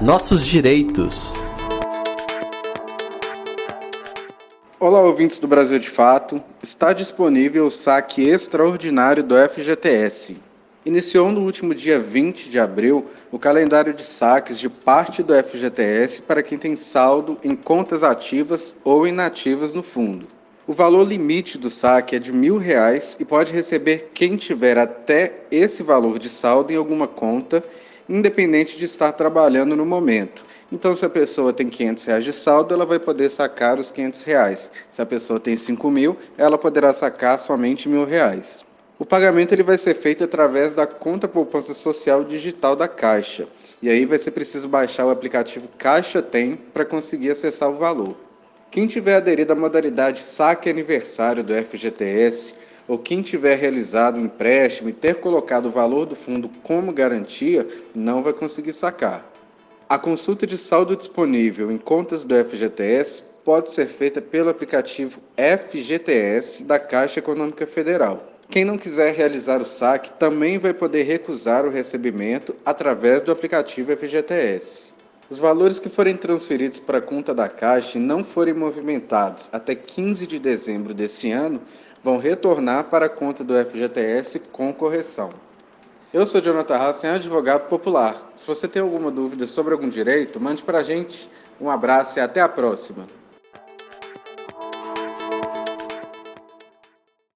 Nossos direitos. Olá, ouvintes do Brasil de Fato. Está disponível o saque extraordinário do FGTS. Iniciou no último dia 20 de abril o calendário de saques de parte do FGTS para quem tem saldo em contas ativas ou inativas no fundo. O valor limite do saque é de mil reais e pode receber quem tiver até esse valor de saldo em alguma conta, independente de estar trabalhando no momento. Então, se a pessoa tem 500 reais de saldo, ela vai poder sacar os 500 reais. Se a pessoa tem 5 mil, ela poderá sacar somente mil reais. O pagamento ele vai ser feito através da conta poupança social digital da Caixa. E aí vai ser preciso baixar o aplicativo Caixa Tem para conseguir acessar o valor. Quem tiver aderido à modalidade saque aniversário do FGTS ou quem tiver realizado o um empréstimo e ter colocado o valor do fundo como garantia, não vai conseguir sacar. A consulta de saldo disponível em contas do FGTS pode ser feita pelo aplicativo FGTS da Caixa Econômica Federal. Quem não quiser realizar o saque também vai poder recusar o recebimento através do aplicativo FGTS. Os valores que forem transferidos para a conta da Caixa e não forem movimentados até 15 de dezembro deste ano vão retornar para a conta do FGTS com correção. Eu sou Jonathan Hassen, advogado popular. Se você tem alguma dúvida sobre algum direito, mande para a gente. Um abraço e até a próxima.